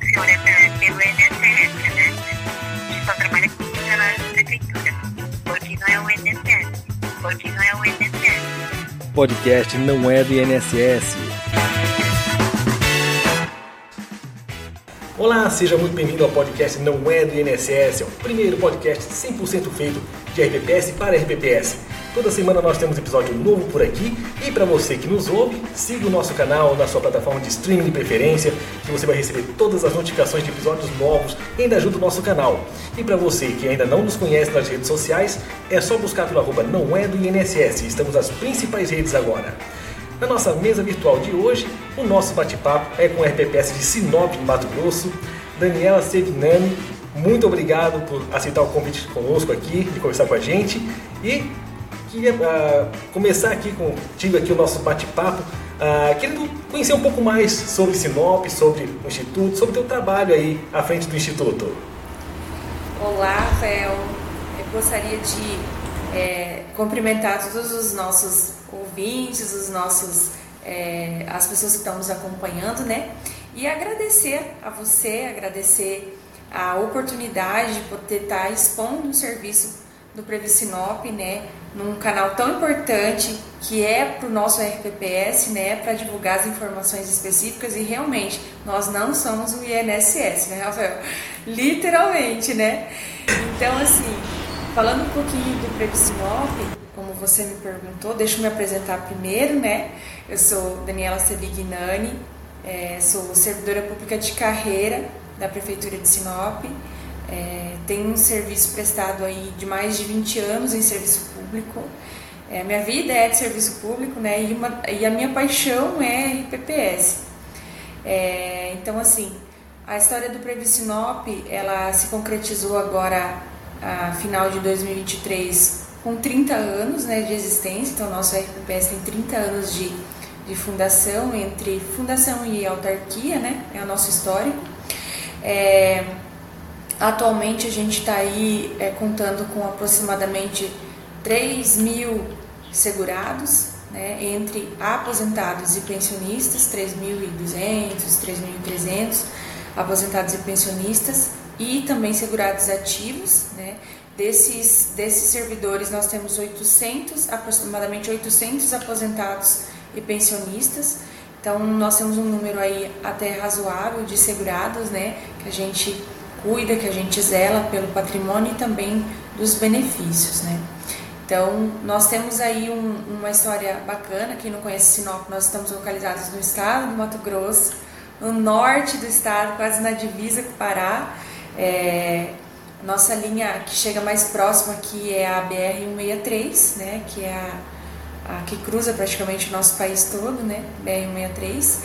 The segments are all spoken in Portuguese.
funciona pelo INSS, né? Só trabalha com funcionários da prefeitura. Não é o INSS. Não é o INSS. Podcast não é do INSS. Olá, seja muito bem-vindo ao podcast Não é do INSS, é o primeiro podcast 100% feito de RPPS para RPPS. Toda semana nós temos episódio novo por aqui e para você que nos ouve, siga o nosso canal na sua plataforma de streaming de preferência, que você vai receber todas as notificações de episódios novos e ainda ajuda o nosso canal. E para você que ainda não nos conhece nas redes sociais, é só buscar pelo arroba não é do INSS, estamos nas principais redes agora. Na nossa mesa virtual de hoje, o nosso bate-papo é com o RPPS de Sinop, Mato Grosso, Daniela Sevinani. Muito obrigado por aceitar o convite conosco aqui, de conversar com a gente. E queria uh, começar aqui contigo aqui o nosso bate-papo, uh, querendo conhecer um pouco mais sobre Sinop, sobre o Instituto, sobre o teu trabalho aí à frente do Instituto. Olá, Rafael. Eu gostaria de é, cumprimentar todos os nossos ouvintes, os nossos, é, as pessoas que estão nos acompanhando, né? E agradecer a você, agradecer a oportunidade de poder estar expondo um serviço do Previcinop, né, num canal tão importante que é para o nosso RPPS, né, para divulgar as informações específicas e realmente nós não somos o INSS, né, Rafael? Literalmente, né? Então, assim, falando um pouquinho do Previcinop, como você me perguntou, deixa eu me apresentar primeiro, né? Eu sou Daniela Sevignani, é, sou servidora pública de carreira da Prefeitura de Sinop. É, tenho um serviço prestado aí de mais de 20 anos em serviço público. É, minha vida é de serviço público, né? E, uma, e a minha paixão é IPPS. É, então, assim, a história do Previcinop, ela se concretizou agora, a final de 2023, com 30 anos né, de existência. Então, nosso RPPS tem 30 anos de, de fundação, entre fundação e autarquia, né? É o nosso histórico. É, Atualmente a gente está aí é, contando com aproximadamente 3 mil segurados, né, entre aposentados e pensionistas, 3.200, 3.300 aposentados e pensionistas, e também segurados ativos. Né. Desses, desses servidores nós temos 800, aproximadamente 800 aposentados e pensionistas. Então nós temos um número aí até razoável de segurados, né, que a gente cuida, que a gente zela pelo patrimônio e também dos benefícios, né? Então, nós temos aí um, uma história bacana. Quem não conhece Sinop, nós estamos localizados no estado do Mato Grosso, no norte do estado, quase na divisa com o Pará. É, nossa linha que chega mais próxima aqui é a BR-163, né, que é a, a, que cruza praticamente o nosso país todo, né, BR-163.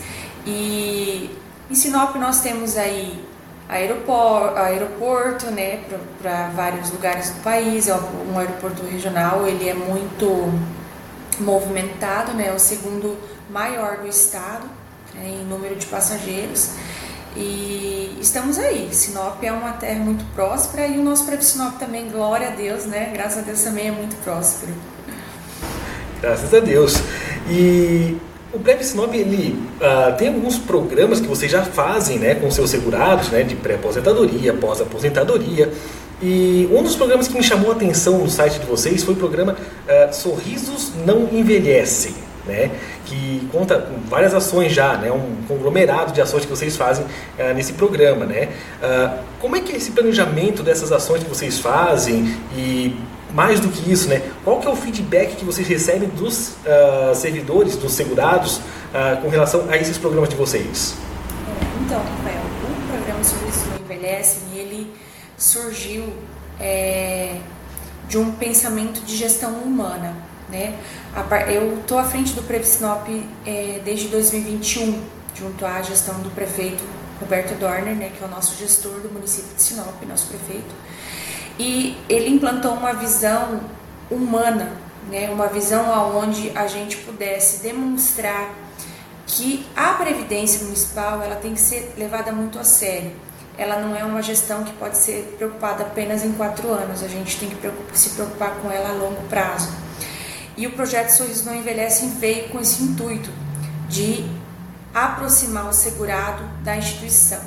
E em Sinop nós temos aí aeroporto, aeroporto né, para vários lugares do país. É um aeroporto regional, ele é muito movimentado, né, é o segundo maior do estado né, em número de passageiros. E estamos aí. Sinop é uma terra muito próspera e o nosso próprio Sinop também, glória a Deus, né? Graças a Deus também é muito próspero. Graças a Deus. E o Breve Sinop, ele uh, tem alguns programas que vocês já fazem né, com seus segurados, né, de pré-aposentadoria, pós-aposentadoria. E um dos programas que me chamou a atenção no site de vocês foi o programa uh, Sorrisos Não Envelhecem, né, que conta com várias ações já, né, um conglomerado de ações que vocês fazem uh, nesse programa. Né. como é que é esse planejamento dessas ações que vocês fazem e mais do que isso, né? Qual que é o feedback que vocês recebem dos uh, servidores, dos segurados, uh, com relação a esses programas de vocês? Então, Rafael, o programa Serviço do Envelhece, ele surgiu é, de um pensamento de gestão humana, né? Eu estou à frente do Previsinop é, desde 2021, junto à gestão do prefeito Roberto Dorner, né, que é o nosso gestor do município de Sinop, nosso prefeito e ele implantou uma visão humana, né, uma visão aonde a gente pudesse demonstrar que a previdência municipal ela tem que ser levada muito a sério. Ela não é uma gestão que pode ser preocupada apenas em quatro anos. A gente tem que se preocupar com ela a longo prazo. E o projeto Sorriso Não Envelhece veio com esse intuito de aproximar o segurado da instituição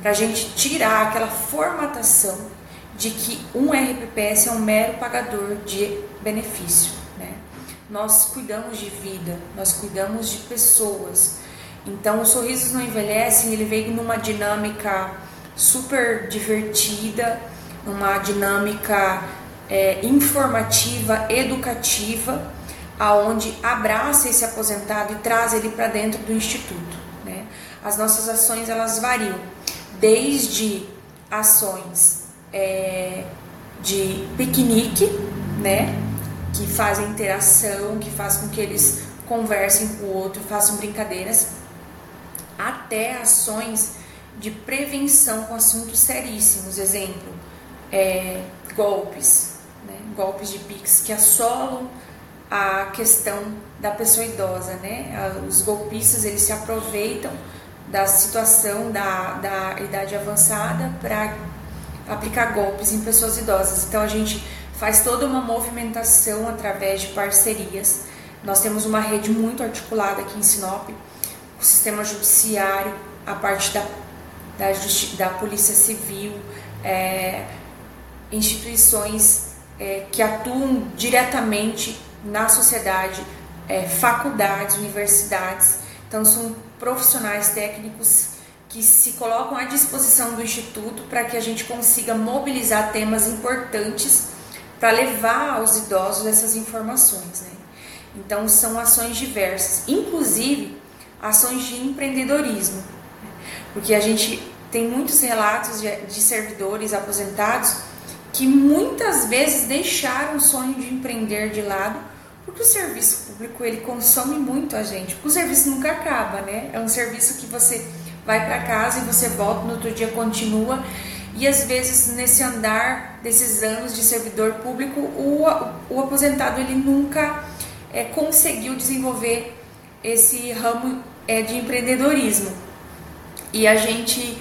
para a gente tirar aquela formatação de que um RPPS é um mero pagador de benefício. Né? Nós cuidamos de vida, nós cuidamos de pessoas. Então, o Sorrisos Não Envelhecem, ele veio numa dinâmica super divertida, numa dinâmica é, informativa, educativa, aonde abraça esse aposentado e traz ele para dentro do instituto. Né? As nossas ações elas variam, desde ações é, de piquenique, né, que fazem interação, que faz com que eles conversem com o outro, façam brincadeiras, até ações de prevenção com assuntos seríssimos, exemplo, é, golpes, né, golpes de Pix que assolam a questão da pessoa idosa, né? Os golpistas eles se aproveitam da situação da, da idade avançada para aplicar golpes em pessoas idosas. Então a gente faz toda uma movimentação através de parcerias. Nós temos uma rede muito articulada aqui em Sinop, o sistema judiciário, a parte da, da, da Polícia Civil, é, instituições é, que atuam diretamente na sociedade, é, faculdades, universidades. Então, são profissionais técnicos que se colocam à disposição do Instituto para que a gente consiga mobilizar temas importantes para levar aos idosos essas informações. Né? Então, são ações diversas, inclusive ações de empreendedorismo, porque a gente tem muitos relatos de, de servidores aposentados que muitas vezes deixaram o sonho de empreender de lado porque o serviço público ele consome muito a gente. O serviço nunca acaba, né? É um serviço que você vai para casa e você volta no outro dia continua. E às vezes nesse andar desses anos de servidor público, o, o aposentado ele nunca é, conseguiu desenvolver esse ramo é, de empreendedorismo. E a gente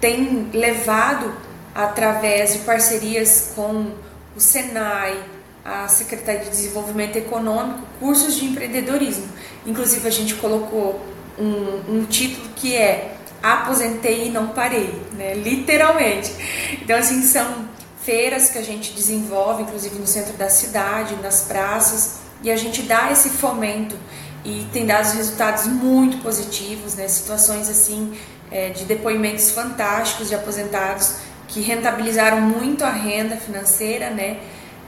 tem levado através de parcerias com o Senai, a Secretaria de Desenvolvimento Econômico, cursos de empreendedorismo. Inclusive, a gente colocou um, um título que é Aposentei e Não Parei, né? literalmente. Então, assim, são feiras que a gente desenvolve, inclusive no centro da cidade, nas praças, e a gente dá esse fomento e tem dado resultados muito positivos, né? situações assim é, de depoimentos fantásticos de aposentados que rentabilizaram muito a renda financeira, né?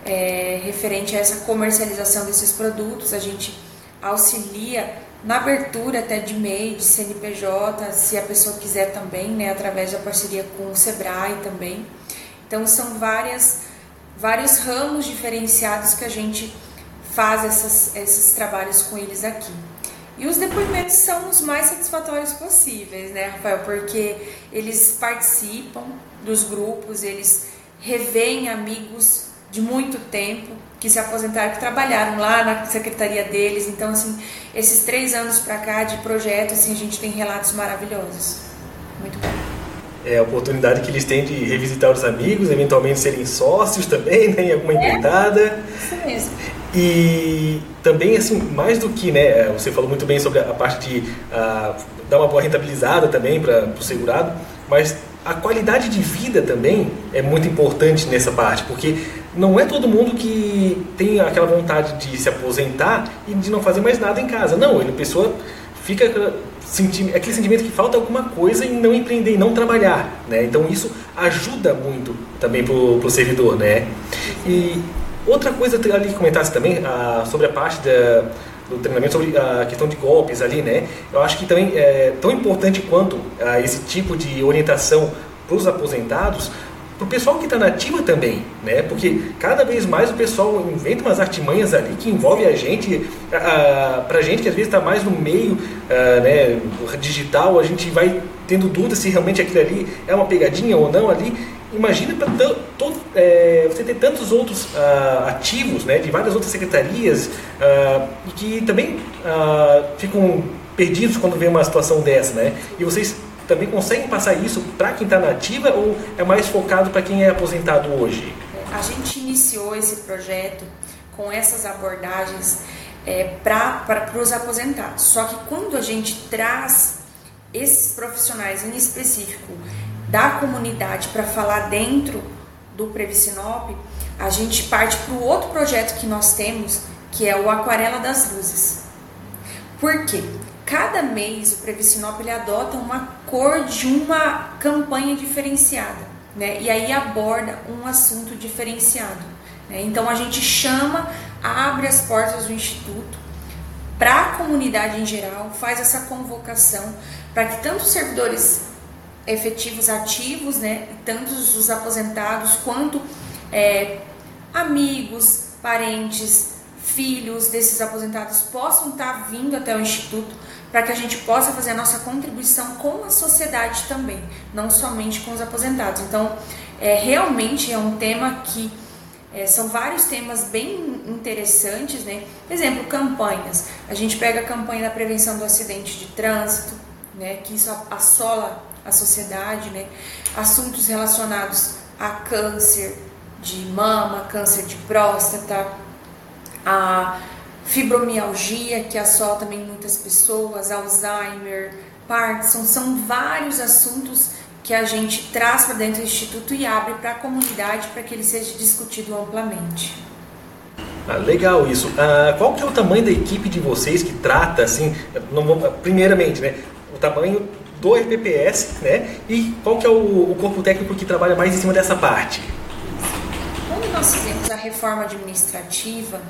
é, referente a essa comercialização desses produtos. A gente auxilia na abertura até de MEI, de CNPJ, se a pessoa quiser também, né, através da parceria com o Sebrae também. Então são várias, vários ramos diferenciados que a gente faz essas, esses trabalhos com eles aqui. E os depoimentos são os mais satisfatórios possíveis, né, Rafael? Porque eles participam dos grupos, eles revêem amigos de muito tempo, que se aposentaram, que trabalharam lá na secretaria deles. Então, assim, esses três anos para cá de projeto, assim, a gente tem relatos maravilhosos. Muito bom. É a oportunidade que eles têm de revisitar os amigos, eventualmente serem sócios também, né, em alguma é, empreitada. Isso mesmo. E também, assim, mais do que, né, você falou muito bem sobre a parte de uh, dar uma boa rentabilizada também para o segurado, mas a qualidade de vida também é muito importante nessa parte, porque não é todo mundo que tem aquela vontade de se aposentar e de não fazer mais nada em casa. Não, ele, a pessoa fica sentindo aquele sentimento que falta alguma coisa em não empreender, e não trabalhar, né? Então isso ajuda muito também para o servidor, né? E outra coisa ali que comentasse também ah, sobre a parte da do treinamento sobre a questão de golpes ali, né? Eu acho que também é tão importante quanto a esse tipo de orientação para os aposentados, para o pessoal que está na ativa também, né? Porque cada vez mais o pessoal inventa umas artimanhas ali que envolve a gente, para a gente que às vezes está mais no meio a, né, digital, a gente vai tendo dúvida se realmente aquilo ali é uma pegadinha ou não ali imagina para é, você ter tantos outros uh, ativos, né, de várias outras secretarias, e que também ficam perdidos quando vê uma situação dessa, né? E vocês também conseguem passar isso para quem está na ativa ou é mais focado para quem é aposentado hoje? A gente iniciou esse projeto com essas abordagens é, para os aposentados. Só que quando a gente traz esses profissionais em específico da comunidade para falar dentro do Previcinop, a gente parte para o outro projeto que nós temos, que é o Aquarela das Luzes. Por quê? Cada mês o Previcinop ele adota uma cor de uma campanha diferenciada, né? E aí aborda um assunto diferenciado. Né? Então a gente chama, abre as portas do instituto para a comunidade em geral, faz essa convocação para que tanto os servidores efetivos ativos, né, tantos os aposentados quanto é, amigos, parentes, filhos desses aposentados possam estar vindo até o Instituto para que a gente possa fazer a nossa contribuição com a sociedade também, não somente com os aposentados. Então, é, realmente é um tema que é, são vários temas bem interessantes, né? Exemplo, campanhas. A gente pega a campanha da prevenção do acidente de trânsito, né? Que isso assola a sociedade, né? Assuntos relacionados a câncer de mama, câncer de próstata, a fibromialgia, que assola também muitas pessoas, Alzheimer, Parkinson, são vários assuntos que a gente traz para dentro do Instituto e abre para a comunidade para que ele seja discutido amplamente. Ah, legal isso. Ah, qual que é o tamanho da equipe de vocês que trata, assim, não primeiramente, né, o tamanho do RPPS, né, e qual que é o, o corpo técnico que trabalha mais em cima dessa parte? Quando nós fizemos a reforma administrativa,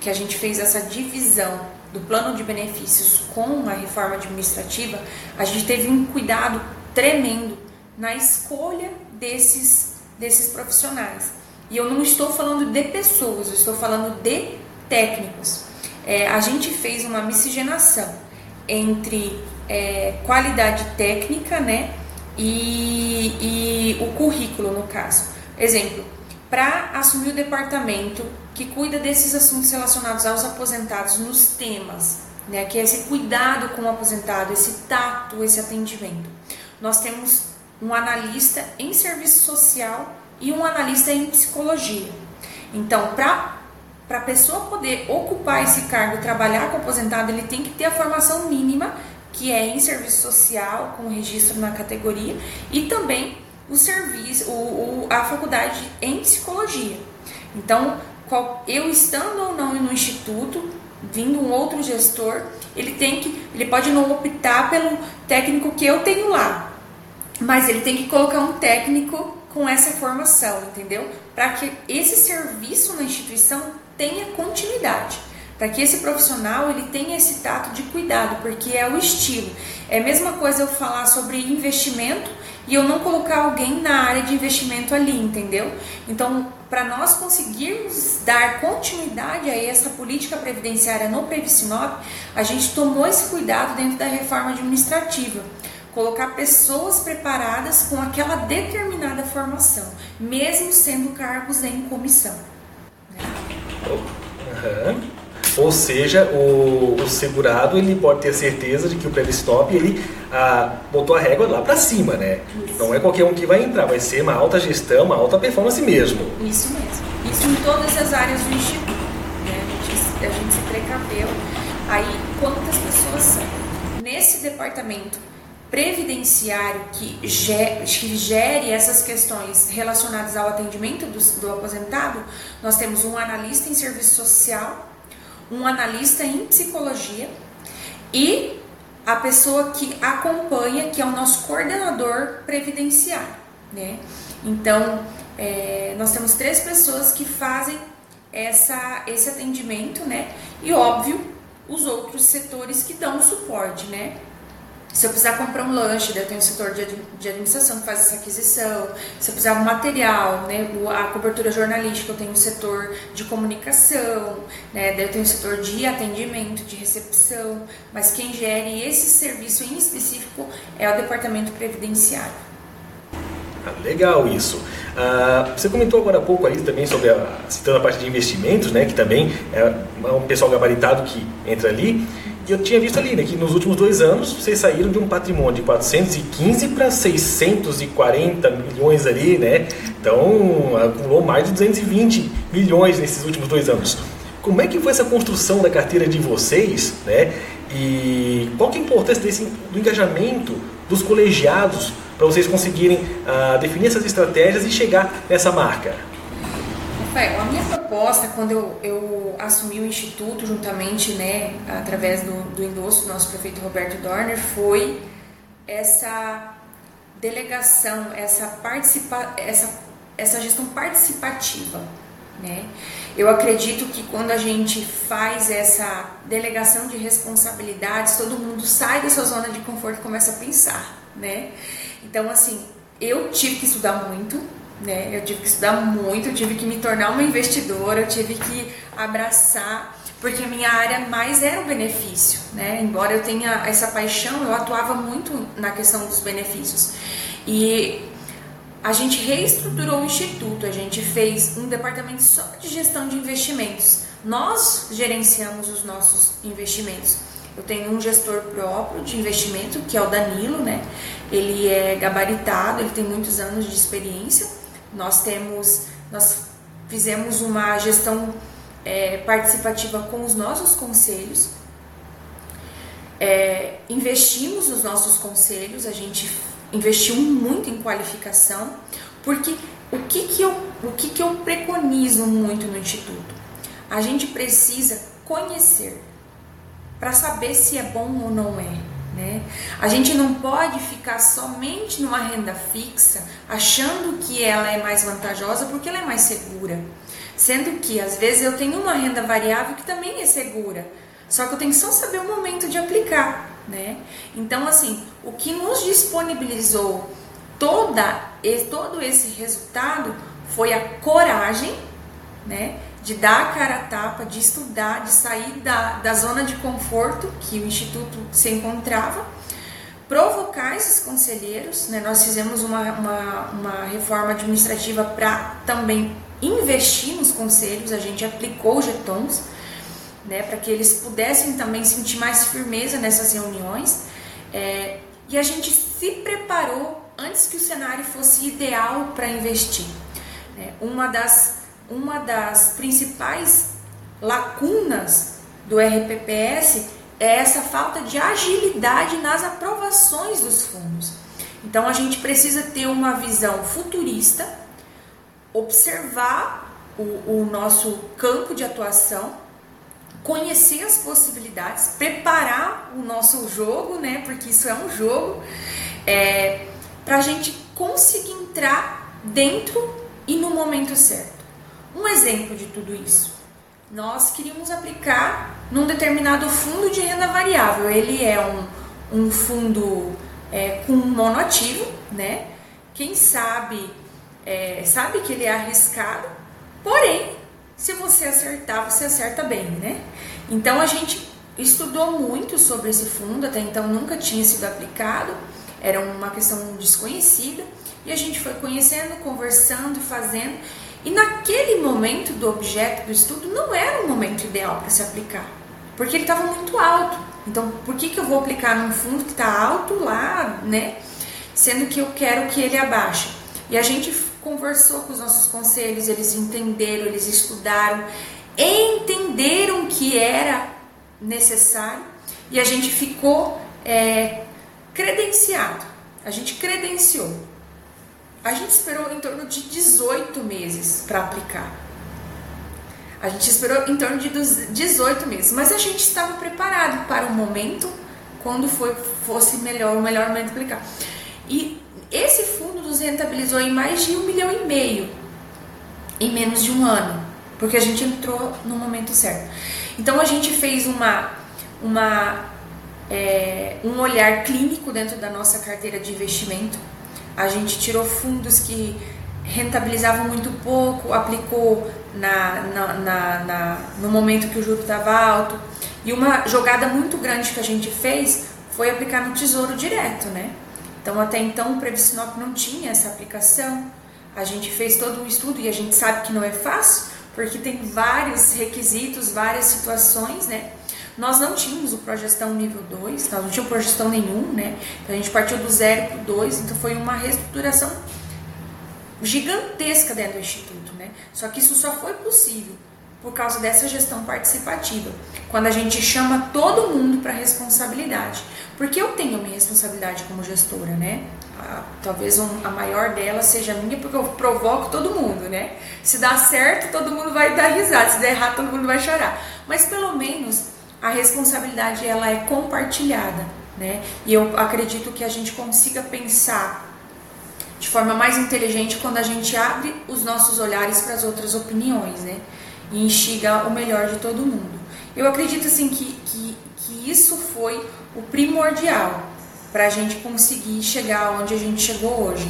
que a gente fez essa divisão do plano de benefícios com a reforma administrativa, a gente teve um cuidado tremendo na escolha desses, desses profissionais. E eu não estou falando de pessoas, eu estou falando de técnicos. É, a gente fez uma miscigenação entre é, qualidade técnica né, e, e o currículo, no caso. Exemplo, para assumir o departamento que cuida desses assuntos relacionados aos aposentados nos temas, né, que é esse cuidado com o aposentado, esse tato, esse atendimento. Nós temos um analista em serviço social e um analista em psicologia. Então, para para a pessoa poder ocupar esse cargo trabalhar com o aposentado, ele tem que ter a formação mínima, que é em serviço social, com registro na categoria, e também o serviço, o, o, a faculdade em psicologia. Então, eu estando ou não no instituto, vindo um outro gestor, ele tem que, ele pode não optar pelo técnico que eu tenho lá, mas ele tem que colocar um técnico com essa formação, entendeu? Para que esse serviço na instituição tenha continuidade, para que esse profissional ele tenha esse tato de cuidado, porque é o estilo. É a mesma coisa eu falar sobre investimento e eu não colocar alguém na área de investimento ali, entendeu? Então, para nós conseguirmos dar continuidade a essa política previdenciária no Previcinop, a gente tomou esse cuidado dentro da reforma administrativa. Colocar pessoas preparadas com aquela determinada formação, mesmo sendo cargos em comissão. Né? Ou seja, o, o, segurado ele pode ter certeza de que o pré-stop ele ah, botou a régua lá para cima, né? Isso. Não é qualquer um que vai entrar, vai ser uma alta gestão, uma alta performance mesmo. Isso mesmo. Isso em todas as áreas do instituto. Né? A, gente, a gente se precaveu. Aí, quantas pessoas são? Nesse departamento previdenciário que gere essas questões relacionadas ao atendimento do, do aposentado, nós temos um analista em serviço social um analista em psicologia e a pessoa que acompanha, que é o nosso coordenador previdenciário, né? Então, é, nós temos três pessoas que fazem essa, esse atendimento, né? E óbvio, os outros setores que dão suporte, né? Se eu precisar comprar um lanche, daí eu tenho o setor de, de administração que faz essa aquisição. Se eu precisar um material, né, a cobertura jornalística, eu tenho o setor de comunicação, né, daí eu tenho o setor de atendimento, de recepção. Mas quem gere esse serviço em específico é o departamento previdenciário. Ah, legal isso. Ah, você comentou agora há pouco aí também sobre a, citando a parte de investimentos, né, que também é um pessoal gabaritado que entra ali. E eu tinha visto ali né, que nos últimos dois anos vocês saíram de um patrimônio de 415 para 640 milhões ali, né? Então acumulou mais de 220 milhões nesses últimos dois anos. Como é que foi essa construção da carteira de vocês, né? E qual que é a importância desse, do engajamento dos colegiados para vocês conseguirem uh, definir essas estratégias e chegar nessa marca? Rafael, a minha proposta, quando eu, eu assumi o Instituto, juntamente, né, através do, do endosso do nosso prefeito Roberto Dorner, foi essa delegação, essa, participa, essa, essa gestão participativa. Né? Eu acredito que quando a gente faz essa delegação de responsabilidades, todo mundo sai da sua zona de conforto e começa a pensar. Né? Então, assim, eu tive que estudar muito, né? Eu tive que estudar muito, eu tive que me tornar uma investidora, eu tive que abraçar, porque a minha área mais era o benefício, né? Embora eu tenha essa paixão, eu atuava muito na questão dos benefícios. E a gente reestruturou o instituto, a gente fez um departamento só de gestão de investimentos. Nós gerenciamos os nossos investimentos. Eu tenho um gestor próprio de investimento, que é o Danilo, né? Ele é gabaritado, ele tem muitos anos de experiência. Nós temos, nós fizemos uma gestão é, participativa com os nossos conselhos. É, investimos nos nossos conselhos, a gente investiu muito em qualificação, porque o que, que, eu, o que, que eu preconizo muito no Instituto? A gente precisa conhecer para saber se é bom ou não é. Né? A gente não pode ficar somente numa renda fixa achando que ela é mais vantajosa porque ela é mais segura. Sendo que às vezes eu tenho uma renda variável que também é segura, só que eu tenho que só saber o momento de aplicar. Né? Então, assim, o que nos disponibilizou toda, todo esse resultado foi a coragem né, de dar a cara a tapa, de estudar, de sair da, da zona de conforto que o Instituto se encontrava, provocar esses conselheiros. Né? Nós fizemos uma, uma, uma reforma administrativa para também investir nos conselhos, a gente aplicou jetons. Né, para que eles pudessem também sentir mais firmeza nessas reuniões. É, e a gente se preparou antes que o cenário fosse ideal para investir. Né? Uma das uma das principais lacunas do RPPS é essa falta de agilidade nas aprovações dos fundos. Então a gente precisa ter uma visão futurista, observar o, o nosso campo de atuação, conhecer as possibilidades, preparar o nosso jogo, né? Porque isso é um jogo, é, para a gente conseguir entrar dentro e no momento certo. Um exemplo de tudo isso. Nós queríamos aplicar num determinado fundo de renda variável. Ele é um, um fundo é, com monoativo, né? Quem sabe, é, sabe que ele é arriscado, porém, se você acertar, você acerta bem, né? Então a gente estudou muito sobre esse fundo, até então nunca tinha sido aplicado, era uma questão desconhecida, e a gente foi conhecendo, conversando, fazendo, e naquele momento do objeto do estudo não era o momento ideal para se aplicar, porque ele estava muito alto. Então, por que, que eu vou aplicar num fundo que está alto lá, né? Sendo que eu quero que ele abaixe. E a gente conversou com os nossos conselhos, eles entenderam, eles estudaram, entenderam que era necessário e a gente ficou é, credenciado. A gente credenciou. A gente esperou em torno de 18 meses para aplicar. A gente esperou em torno de 18 meses, mas a gente estava preparado para o momento quando foi, fosse melhor, o melhor momento de aplicar. E esse fundo nos rentabilizou em mais de um milhão e meio em menos de um ano, porque a gente entrou no momento certo. Então a gente fez uma, uma é, um olhar clínico dentro da nossa carteira de investimento a gente tirou fundos que rentabilizavam muito pouco, aplicou na, na, na, na no momento que o juro estava alto. E uma jogada muito grande que a gente fez foi aplicar no Tesouro Direto, né? Então, até então, o Previsinop não tinha essa aplicação. A gente fez todo um estudo e a gente sabe que não é fácil, porque tem vários requisitos, várias situações, né? Nós não tínhamos o Progestão nível 2, nós não tínhamos Progestão nenhum, né? Então a gente partiu do zero para o 2, então foi uma reestruturação gigantesca dentro do Instituto, né? Só que isso só foi possível por causa dessa gestão participativa, quando a gente chama todo mundo para responsabilidade. Porque eu tenho a minha responsabilidade como gestora, né? Talvez um, a maior delas seja minha, porque eu provoco todo mundo, né? Se dá certo, todo mundo vai dar risada, se der errado, todo mundo vai chorar. Mas pelo menos a responsabilidade ela é compartilhada, né? E eu acredito que a gente consiga pensar de forma mais inteligente quando a gente abre os nossos olhares para as outras opiniões, né? E instiga o melhor de todo mundo. Eu acredito assim que, que, que isso foi o primordial para a gente conseguir chegar onde a gente chegou hoje.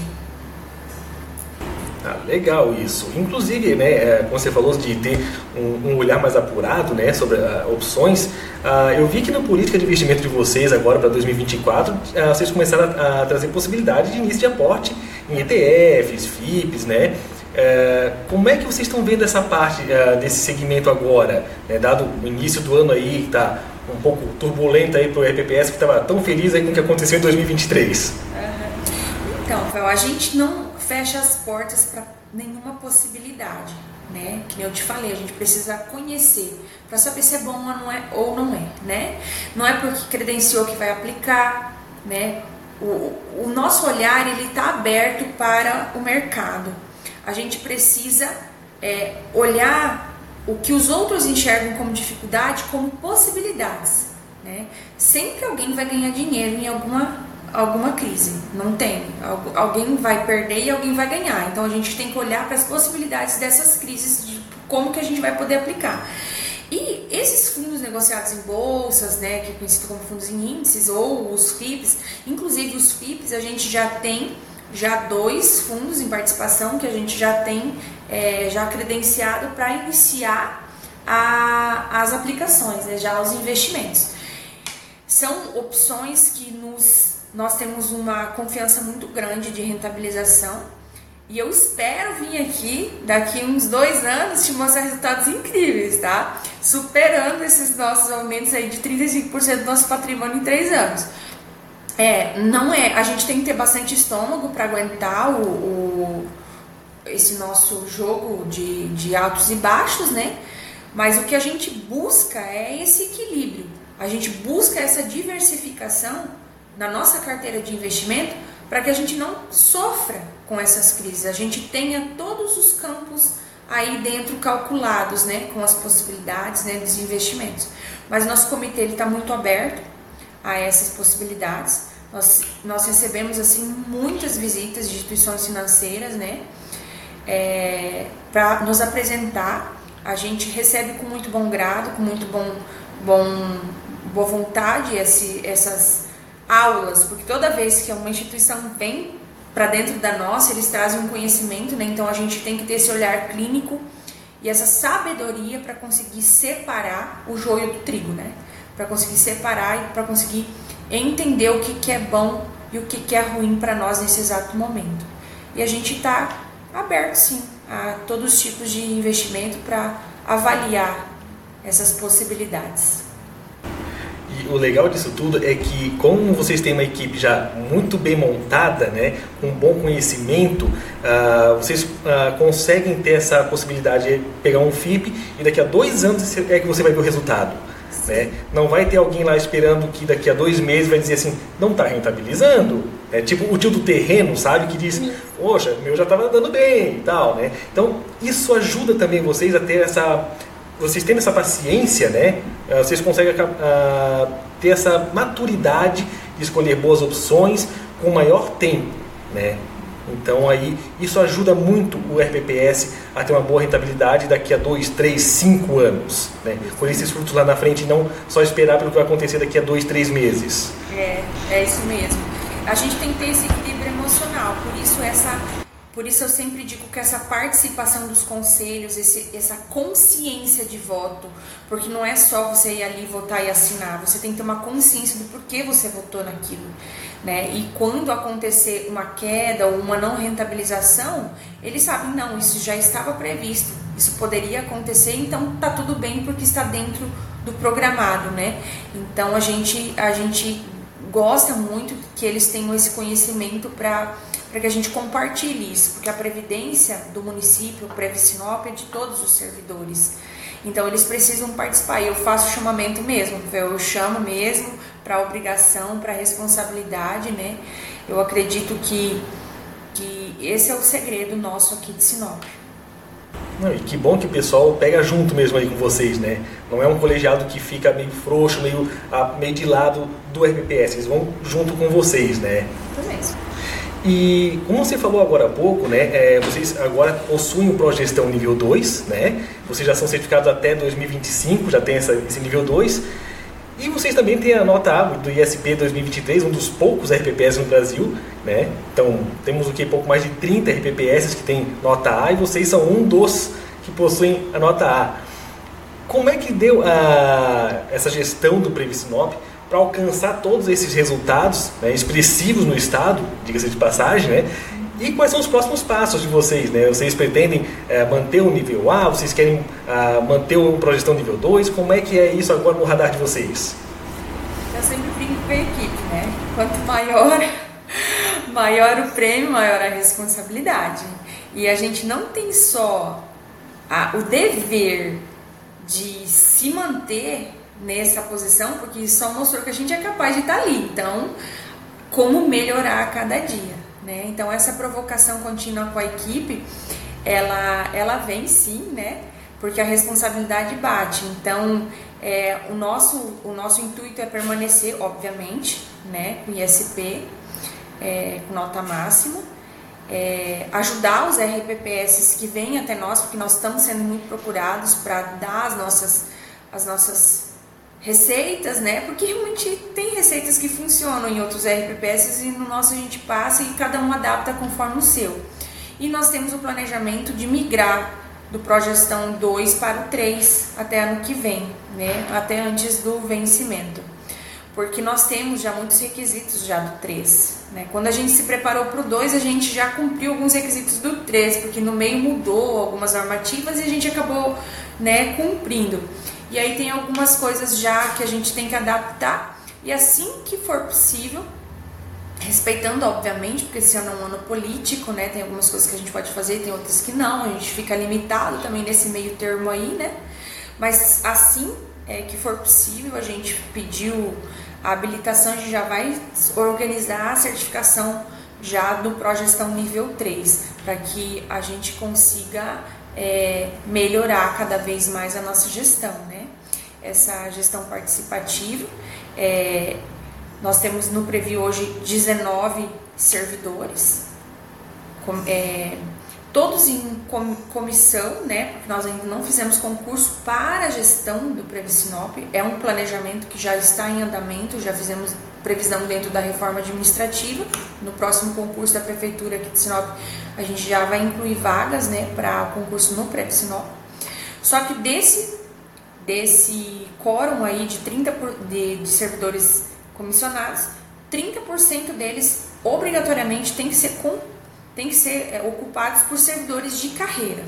Ah, legal isso. Inclusive, né, é, como você falou de ter um, um olhar mais apurado né, sobre uh, opções, uh, eu vi que na política de investimento de vocês agora para 2024, uh, vocês começaram a, a, trazer possibilidade de início de aporte em ETFs, FIPs, né? Uh, como é que vocês estão vendo essa parte desse segmento agora, né, dado o início do ano aí que está um pouco turbulento aí para o RPPS que estava tão feliz aí com o que aconteceu em 2023? Uhum. Então, a gente não fecha as portas para nenhuma possibilidade, né? Que eu te falei, a gente precisa conhecer para saber se é bom ou não é, ou não é, né? Não é porque credenciou que vai aplicar, né? O, o nosso olhar ele está aberto para o mercado. A gente precisa é, olhar o que os outros enxergam como dificuldade como possibilidades. Né? Sempre alguém vai ganhar dinheiro em alguma alguma crise. Não tem. Alguém vai perder e alguém vai ganhar. Então a gente tem que olhar para as possibilidades dessas crises, de como que a gente vai poder aplicar. E esses fundos negociados em bolsas, né, que é conhecido como fundos em índices, ou os FIPs, inclusive os FIPs, a gente já tem já dois fundos em participação que a gente já tem é, já credenciado para iniciar a, as aplicações, né, já os investimentos. São opções que nos nós temos uma confiança muito grande de rentabilização e eu espero vir aqui daqui uns dois anos te mostrar resultados incríveis, tá? Superando esses nossos aumentos aí de 35% do nosso patrimônio em três anos. É, não é. A gente tem que ter bastante estômago para aguentar o, o, esse nosso jogo de, de altos e baixos, né? Mas o que a gente busca é esse equilíbrio. A gente busca essa diversificação na nossa carteira de investimento para que a gente não sofra com essas crises, a gente tenha todos os campos aí dentro calculados, né, com as possibilidades, né, dos investimentos. Mas nosso comitê ele está muito aberto a essas possibilidades. Nós, nós recebemos assim muitas visitas de instituições financeiras, né, é, para nos apresentar. A gente recebe com muito bom grado, com muito bom, bom boa vontade esse, essas aulas, porque toda vez que uma instituição vem para dentro da nossa, eles trazem um conhecimento, né? Então a gente tem que ter esse olhar clínico e essa sabedoria para conseguir separar o joio do trigo, né? Para conseguir separar e para conseguir entender o que, que é bom e o que, que é ruim para nós nesse exato momento. E a gente está aberto, sim, a todos os tipos de investimento para avaliar essas possibilidades o legal disso tudo é que, como vocês têm uma equipe já muito bem montada, né, com bom conhecimento, uh, vocês uh, conseguem ter essa possibilidade de pegar um FIP e daqui a dois anos é que você vai ver o resultado. Né? Não vai ter alguém lá esperando que daqui a dois meses vai dizer assim, não está rentabilizando. É tipo o tio do terreno, sabe? Que diz, poxa, meu já estava dando bem e tal, né? Então, isso ajuda também vocês a ter essa vocês tendo essa paciência, né, eh, vocês conseguem uh, ter essa maturidade de escolher boas opções com maior tempo, né? Então aí isso ajuda muito o RPPS a ter uma boa rentabilidade daqui a 2, 3, 5 anos. Né? Colher esses frutos lá na frente e não só esperar pelo que vai acontecer daqui a 2, 3 meses. É, é isso mesmo. A gente tem que ter esse equilíbrio emocional, por isso essa por isso eu sempre digo que essa participação dos conselhos, esse, essa consciência de voto, porque não é só você ir ali votar e assinar, você tem que ter uma consciência do porquê você votou naquilo. Né? E quando acontecer uma queda ou uma não rentabilização, eles sabem, não, isso já estava previsto, isso poderia acontecer, então tá tudo bem porque está dentro do programado, né? Então a gente, a gente gosta muito que eles tenham esse conhecimento para para que a gente compartilhe isso, porque a previdência do município, o Previsinop, é de todos os servidores. Então eles precisam participar. E eu faço chamamento mesmo, eu chamo mesmo para obrigação, para responsabilidade, né? Eu acredito que, que esse é o segredo nosso aqui de Sinop. Não, e que bom que o pessoal pega junto mesmo aí com vocês, né? Não é um colegiado que fica meio frouxo, meio, meio de lado do RPPS, eles vão junto com vocês, né? Isso E como você falou agora há pouco, né, é, vocês agora possuem o Progestão nível 2, né? Vocês já são certificados até 2025, já tem essa, esse nível 2. E vocês também têm a nota A do ISP 2023, um dos poucos RPPS no Brasil, né? Então, temos o que pouco mais de 30 RPPS que tem nota A e vocês são um dos que possuem a nota A. Como é que deu a, essa gestão do Previsinop para alcançar todos esses resultados né, expressivos no estado, diga-se de passagem, né? E quais são os próximos passos de vocês? Né? Vocês pretendem é, manter o nível A? Vocês querem ah, manter o projeção nível 2? Como é que é isso agora no radar de vocês? Eu sempre brinco com a equipe, né? Quanto maior, maior o prêmio, maior a responsabilidade. E a gente não tem só a, o dever de se manter nessa posição, porque só mostrou que a gente é capaz de estar ali. Então, como melhorar a cada dia? Né? Então essa provocação contínua com a equipe, ela, ela vem sim, né? Porque a responsabilidade bate. Então é, o, nosso, o nosso intuito é permanecer, obviamente, né? Com ISP, é, com nota máxima. É, ajudar os RPPS que vêm até nós, porque nós estamos sendo muito procurados para dar as nossas, as nossas receitas, né? Porque realmente tem receitas que funcionam em outros RPPS e no nosso a gente passa e cada um adapta conforme o seu. E nós temos o planejamento de migrar do Progestão 2 para o 3 até ano que vem, né? Até antes do vencimento. Porque nós temos já muitos requisitos já do 3, né? Quando a gente se preparou para o 2, a gente já cumpriu alguns requisitos do 3, porque no meio mudou algumas normativas e a gente acabou, né, cumprindo. E aí tem algumas coisas já que a gente tem que adaptar. E assim que for possível, respeitando obviamente, porque esse ano é um ano político, né? Tem algumas coisas que a gente pode fazer, tem outras que não. A gente fica limitado também nesse meio termo aí, né? Mas assim é, que for possível, a gente pediu a habilitação, a gente já vai organizar a certificação já do Progestão nível 3, para que a gente consiga é, melhorar cada vez mais a nossa gestão, né? Essa gestão participativa. É, nós temos no Previ hoje 19 servidores, com, é, todos em comissão, né? Porque nós ainda não fizemos concurso para a gestão do Previ Sinop. É um planejamento que já está em andamento, já fizemos previsão dentro da reforma administrativa. No próximo concurso da prefeitura aqui de Sinop, a gente já vai incluir vagas, né, para concurso no Prep Sinop. Só que desse desse quórum aí de 30 por, de, de servidores comissionados, 30% deles obrigatoriamente tem que ser com tem que ser é, ocupados por servidores de carreira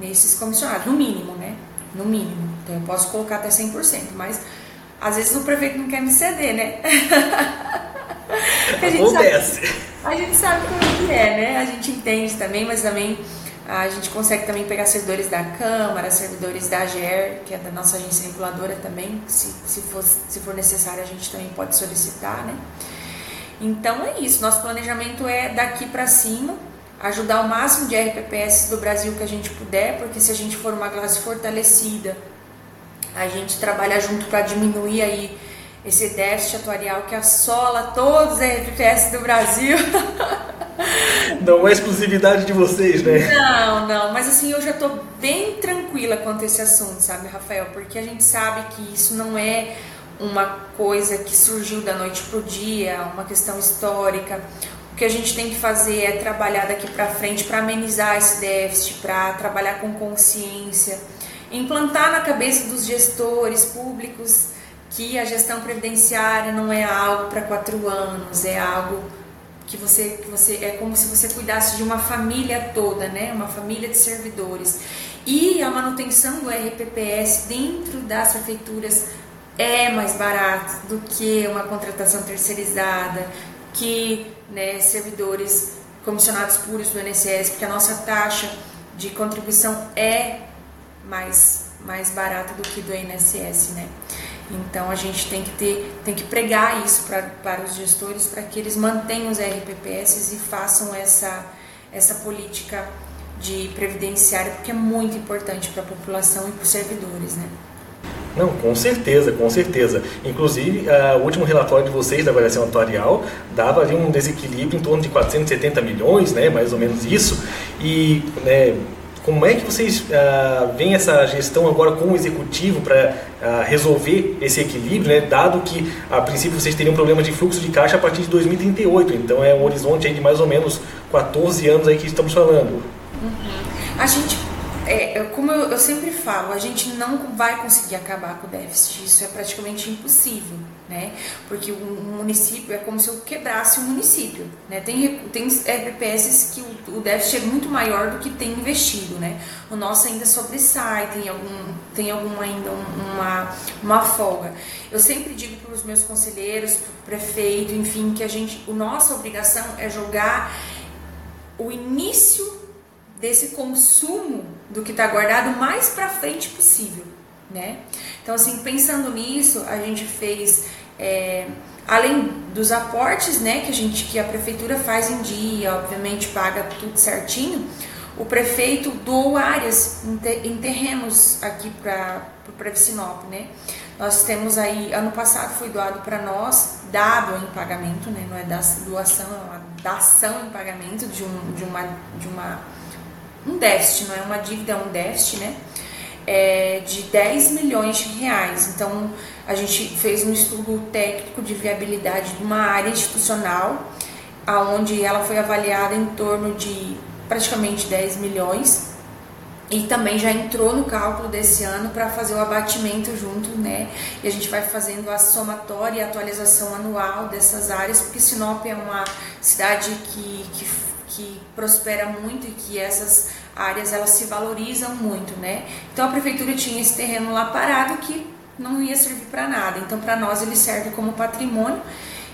nesses comissionados, no mínimo, né? No mínimo. Então eu posso colocar até 100%, mas às vezes o prefeito não quer me ceder, né? a, gente Acontece. Sabe, a gente sabe como que é, né? A gente entende também, mas também a gente consegue também pegar servidores da Câmara, servidores da AGER, que é da nossa agência reguladora também, se, se, for, se for necessário a gente também pode solicitar, né? Então é isso, nosso planejamento é daqui para cima, ajudar o máximo de RPPS do Brasil que a gente puder, porque se a gente for uma classe fortalecida, a gente trabalha junto para diminuir aí esse déficit atuarial que assola todos os RPPS do Brasil. Não é exclusividade de vocês, né? Não, não, mas assim, eu já estou bem tranquila quanto a esse assunto, sabe, Rafael? Porque a gente sabe que isso não é uma coisa que surgiu da noite pro dia, uma questão histórica. O que a gente tem que fazer é trabalhar daqui para frente para amenizar esse déficit, para trabalhar com consciência implantar na cabeça dos gestores públicos que a gestão previdenciária não é algo para quatro anos, é algo que você, que você é como se você cuidasse de uma família toda, né? Uma família de servidores. E a manutenção do RPPS dentro das prefeituras é mais barato do que uma contratação terceirizada, que né, servidores comissionados puros do INSS, porque a nossa taxa de contribuição é mais, mais barata do que do INSS, né? Então a gente tem que ter, tem que pregar isso pra, para os gestores para que eles mantenham os RPPS e façam essa, essa política de previdenciária, porque é muito importante para a população e para os servidores, né? Não, com certeza, com certeza. Inclusive, uh, o último relatório de vocês da avaliação atuarial dava ali um desequilíbrio em torno de 470 milhões, né, mais ou menos isso. E né, como é que vocês uh, veem essa gestão agora com o executivo para uh, resolver esse equilíbrio, né? dado que a princípio vocês teriam problema de fluxo de caixa a partir de 2038, então é um horizonte de mais ou menos 14 anos aí que estamos falando. Uhum. A gente é, como eu, eu, sempre falo, a gente não vai conseguir acabar com o déficit, isso é praticamente impossível, né? Porque o, município é como se eu quebrasse o município, né? Tem, tem RPPS que o, o, déficit é muito maior do que tem investido, né? O nosso ainda sobressai, tem algum, tem algum ainda uma, uma folga. Eu sempre digo para os meus conselheiros, para o prefeito, enfim, que a gente, a nossa obrigação é jogar o início desse consumo do que está guardado o mais para frente possível, né? Então, assim, pensando nisso, a gente fez, é, além dos aportes, né, que a gente, que a prefeitura faz em dia, obviamente paga tudo certinho, o prefeito doou áreas em terrenos aqui para o Sinop, né? Nós temos aí, ano passado foi doado para nós, dado em pagamento, né? Não é da doação, é uma dação em pagamento de, um, de, uma, de uma um déficit, não é uma dívida, é um déficit, né? É de 10 milhões de reais. Então, a gente fez um estudo técnico de viabilidade de uma área institucional, aonde ela foi avaliada em torno de praticamente 10 milhões e também já entrou no cálculo desse ano para fazer o abatimento junto, né? E a gente vai fazendo a somatória e atualização anual dessas áreas, porque Sinop é uma cidade que, que que prospera muito e que essas áreas elas se valorizam muito, né? Então a prefeitura tinha esse terreno lá parado que não ia servir para nada. Então para nós ele serve como patrimônio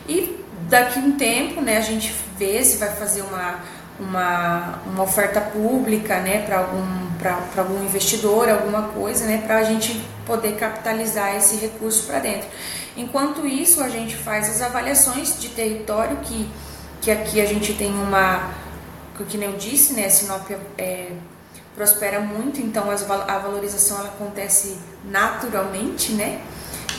e daqui um tempo, né, a gente vê se vai fazer uma uma, uma oferta pública, né, para algum para algum investidor, alguma coisa, né, para a gente poder capitalizar esse recurso para dentro. Enquanto isso, a gente faz as avaliações de território que que aqui a gente tem uma que nem eu disse, né, Sinop é, prospera muito, então as, a valorização ela acontece naturalmente, né?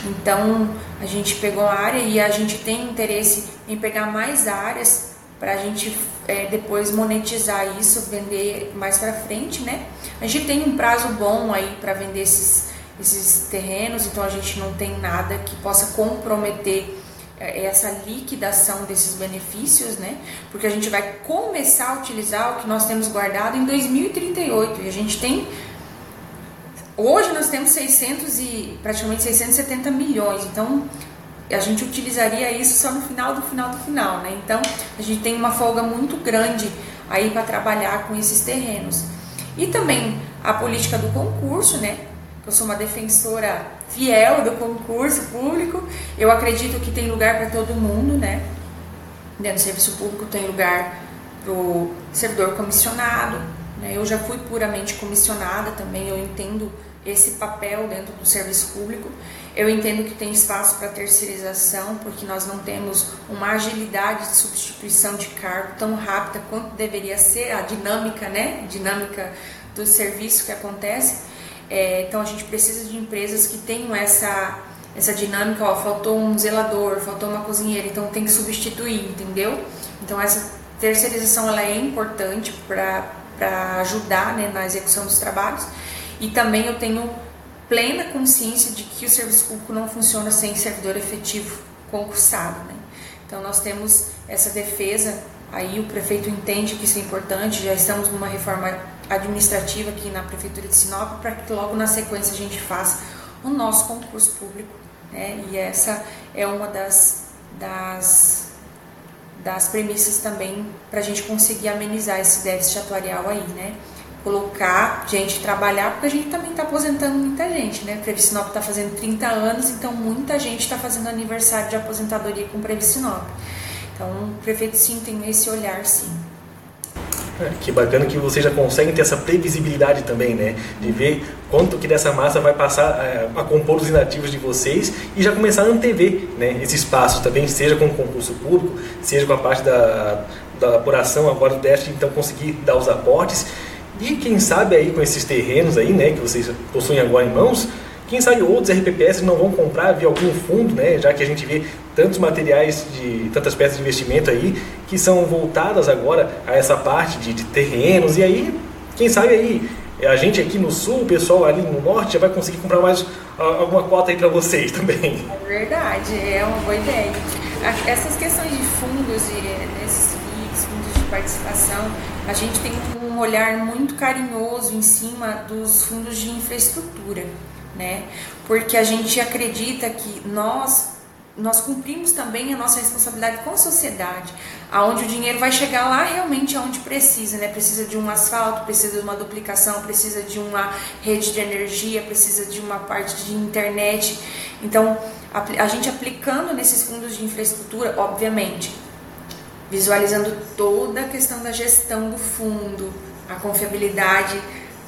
Então a gente pegou a área e a gente tem interesse em pegar mais áreas para a gente é, depois monetizar isso, vender mais para frente, né? A gente tem um prazo bom aí para vender esses, esses terrenos, então a gente não tem nada que possa comprometer é, é essa liquidação desses benefícios, né? Porque a gente vai começar a utilizar o que nós temos guardado em 2038 e a gente tem hoje nós temos 600 e praticamente 670 milhões. Então, a gente utilizaria isso só no final do final do final, né? Então, a gente tem uma folga muito grande aí para trabalhar com esses terrenos. E também a política do concurso, né? Eu sou uma defensora fiel do concurso público. Eu acredito que tem lugar para todo mundo, né? Dentro do serviço público tem lugar para o servidor comissionado. Né? Eu já fui puramente comissionada também, eu entendo esse papel dentro do serviço público. Eu entendo que tem espaço para terceirização, porque nós não temos uma agilidade de substituição de cargo tão rápida quanto deveria ser a dinâmica, né? Dinâmica do serviço que acontece. É, então a gente precisa de empresas que tenham essa, essa dinâmica, ó, faltou um zelador, faltou uma cozinheira, então tem que substituir, entendeu? Então essa terceirização ela é importante para ajudar né, na execução dos trabalhos e também eu tenho plena consciência de que o serviço público não funciona sem servidor efetivo concursado. Né? Então nós temos essa defesa, aí o prefeito entende que isso é importante, já estamos numa reforma administrativa aqui na Prefeitura de Sinop, para que logo na sequência a gente faça o nosso concurso público. Né? E essa é uma das, das, das premissas também para a gente conseguir amenizar esse déficit atuarial aí, né? Colocar gente trabalhar, porque a gente também está aposentando muita gente, né? Previcinop está fazendo 30 anos, então muita gente está fazendo aniversário de aposentadoria com Previcinop. Então o prefeito sim tem esse olhar sim. Que bacana que vocês já conseguem ter essa previsibilidade também, né? De ver quanto que dessa massa vai passar é, a compor os inativos de vocês e já começar a antever né, esses passos também, seja com o concurso público, seja com a parte da, da apuração agora do teste, então conseguir dar os aportes. E quem sabe aí com esses terrenos aí, né, que vocês possuem agora em mãos, quem sabe outros RPPS não vão comprar via algum fundo, né? Já que a gente vê tantos materiais de tantas peças de investimento aí que são voltadas agora a essa parte de, de terrenos e aí quem sabe aí a gente aqui no sul, o pessoal ali no norte já vai conseguir comprar mais alguma cota aí para vocês também. É verdade, é uma boa ideia. Essas questões de fundos e nesses FIIs, fundos de participação, a gente tem um olhar muito carinhoso em cima dos fundos de infraestrutura né? Porque a gente acredita que nós nós cumprimos também a nossa responsabilidade com a sociedade, aonde o dinheiro vai chegar lá realmente aonde precisa, né? Precisa de um asfalto, precisa de uma duplicação, precisa de uma rede de energia, precisa de uma parte de internet. Então, a, a gente aplicando nesses fundos de infraestrutura, obviamente, visualizando toda a questão da gestão do fundo, a confiabilidade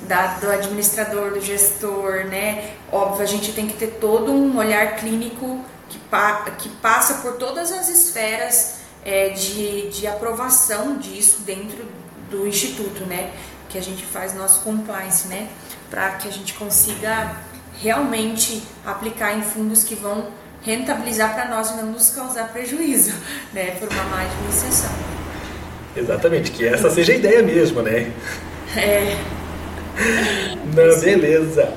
da, do administrador, do gestor, né? Óbvio, a gente tem que ter todo um olhar clínico que, pa, que passa por todas as esferas é, de, de aprovação disso dentro do instituto, né? Que a gente faz nosso compliance, né? Para que a gente consiga realmente aplicar em fundos que vão rentabilizar para nós e não nos causar prejuízo, né? Por uma má administração. Exatamente, que essa seja a ideia mesmo, né? É. Não, beleza.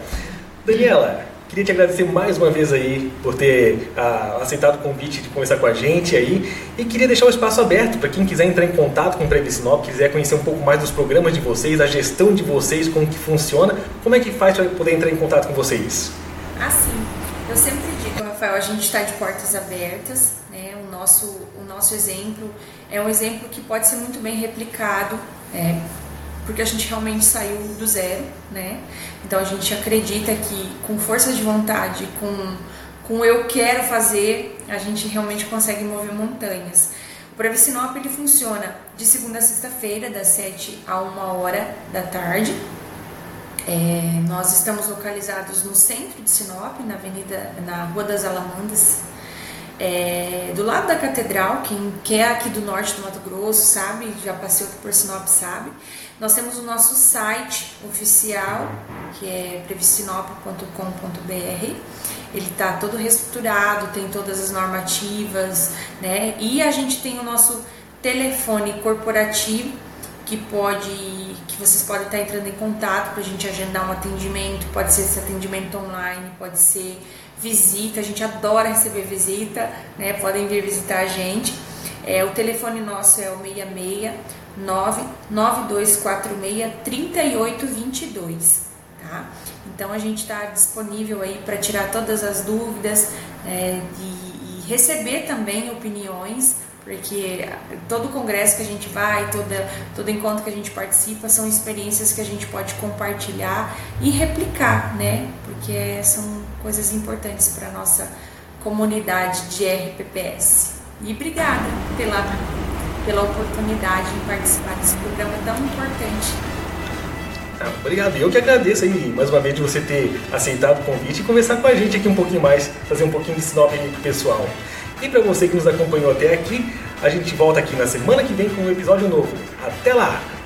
Daniela, queria te agradecer mais uma vez aí por ter ah, aceitado o convite de conversar com a gente aí e queria deixar o espaço aberto para quem quiser entrar em contato com o Previcinop, quiser conhecer um pouco mais dos programas de vocês, a gestão de vocês, como que funciona, como é que faz para poder entrar em contato com vocês? Assim, eu sempre digo, Rafael, a gente está de portas abertas, né? O nosso, o nosso exemplo é um exemplo que pode ser muito bem replicado. É, porque a gente realmente saiu do zero, né? Então a gente acredita que com força de vontade, com, com eu quero fazer, a gente realmente consegue mover montanhas. O Previcinop ele funciona de segunda a sexta-feira, das 7 a 1 hora da tarde. É, nós estamos localizados no centro de Sinop, na Avenida, na Rua das Alamandas, é, do lado da catedral, quem, é aqui do norte do Mato Grosso sabe, já passeou por Sinop sabe. Nós temos o nosso site oficial, que é previcinop.com.br. Ele está todo reestruturado, tem todas as normativas, né? E a gente tem o nosso telefone corporativo que pode, que vocês podem estar entrando em contato para a gente agendar um atendimento. Pode ser esse atendimento online, pode ser visita. A gente adora receber visita, né? Podem vir visitar a gente. É, o telefone nosso é o 66 99246 3822, tá? Então a gente está disponível aí para tirar todas as dúvidas é, e, e, receber também opiniões, porque todo congresso que a gente vai, toda, todo encontro que a gente participa são experiências que a gente pode compartilhar e replicar, né? Porque são coisas importantes para nossa comunidade de RPPS. E obrigada pela pela oportunidade de participar desse programa tão importante. Ah, obrigado. Eu que agradeço aí mais uma vez de você ter aceitado o convite e conversar com a gente aqui um pouquinho mais, fazer um pouquinho de sinop pessoal. E para você que nos acompanhou até aqui, a gente volta aqui na semana que vem com um episódio novo. Até lá!